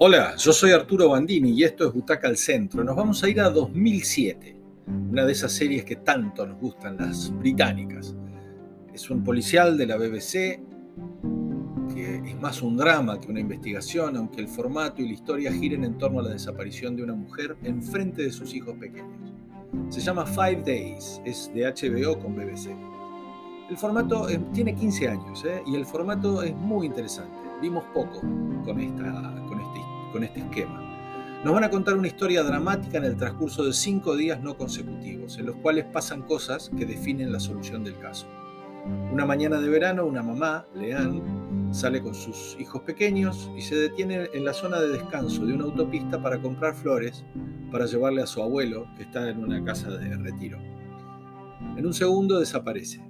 Hola, yo soy Arturo Bandini y esto es Butaca al Centro. Nos vamos a ir a 2007, una de esas series que tanto nos gustan, las británicas. Es un policial de la BBC que es más un drama que una investigación, aunque el formato y la historia giren en torno a la desaparición de una mujer en frente de sus hijos pequeños. Se llama Five Days, es de HBO con BBC. El formato tiene 15 años ¿eh? y el formato es muy interesante. Vimos poco con esta con este esquema. Nos van a contar una historia dramática en el transcurso de cinco días no consecutivos, en los cuales pasan cosas que definen la solución del caso. Una mañana de verano, una mamá, Leanne, sale con sus hijos pequeños y se detiene en la zona de descanso de una autopista para comprar flores para llevarle a su abuelo, que está en una casa de retiro. En un segundo desaparece.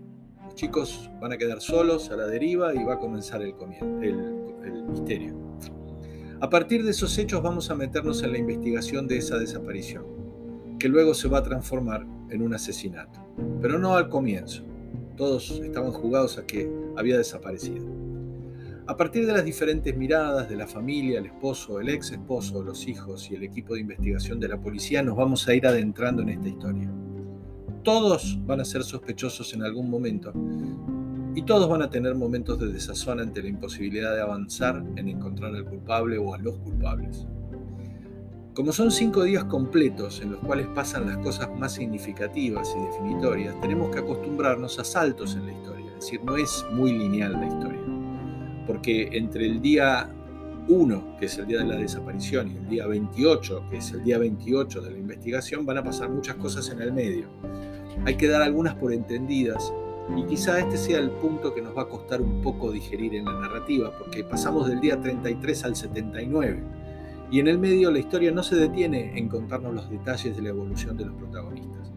Los chicos van a quedar solos a la deriva y va a comenzar el, el misterio. A partir de esos hechos vamos a meternos en la investigación de esa desaparición, que luego se va a transformar en un asesinato. Pero no al comienzo. Todos estaban jugados a que había desaparecido. A partir de las diferentes miradas de la familia, el esposo, el ex esposo, los hijos y el equipo de investigación de la policía, nos vamos a ir adentrando en esta historia. Todos van a ser sospechosos en algún momento y todos van a tener momentos de desazón ante la imposibilidad de avanzar en encontrar al culpable o a los culpables. Como son cinco días completos en los cuales pasan las cosas más significativas y definitorias, tenemos que acostumbrarnos a saltos en la historia, es decir, no es muy lineal la historia, porque entre el día 1, que es el día de la desaparición, y el día 28, que es el día 28 de la investigación, van a pasar muchas cosas en el medio. Hay que dar algunas por entendidas y quizá este sea el punto que nos va a costar un poco digerir en la narrativa, porque pasamos del día 33 al 79. Y en el medio la historia no se detiene en contarnos los detalles de la evolución de los protagonistas.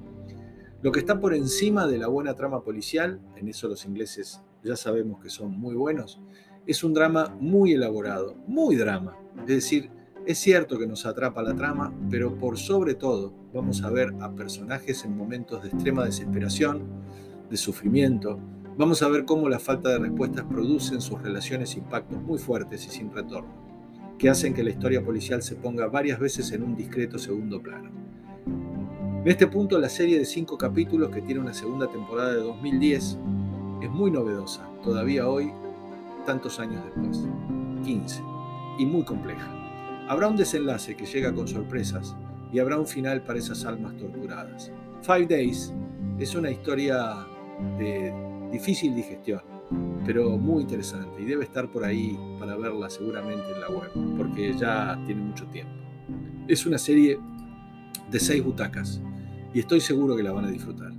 Lo que está por encima de la buena trama policial, en eso los ingleses ya sabemos que son muy buenos, es un drama muy elaborado, muy drama. Es decir, es cierto que nos atrapa la trama, pero por sobre todo vamos a ver a personajes en momentos de extrema desesperación, de sufrimiento, vamos a ver cómo la falta de respuestas produce en sus relaciones impactos muy fuertes y sin retorno, que hacen que la historia policial se ponga varias veces en un discreto segundo plano. En este punto, la serie de cinco capítulos que tiene una segunda temporada de 2010 es muy novedosa, todavía hoy, tantos años después, 15, y muy compleja. Habrá un desenlace que llega con sorpresas y habrá un final para esas almas torturadas. Five Days es una historia de difícil digestión, pero muy interesante y debe estar por ahí para verla seguramente en la web, porque ya tiene mucho tiempo. Es una serie de seis butacas y estoy seguro que la van a disfrutar.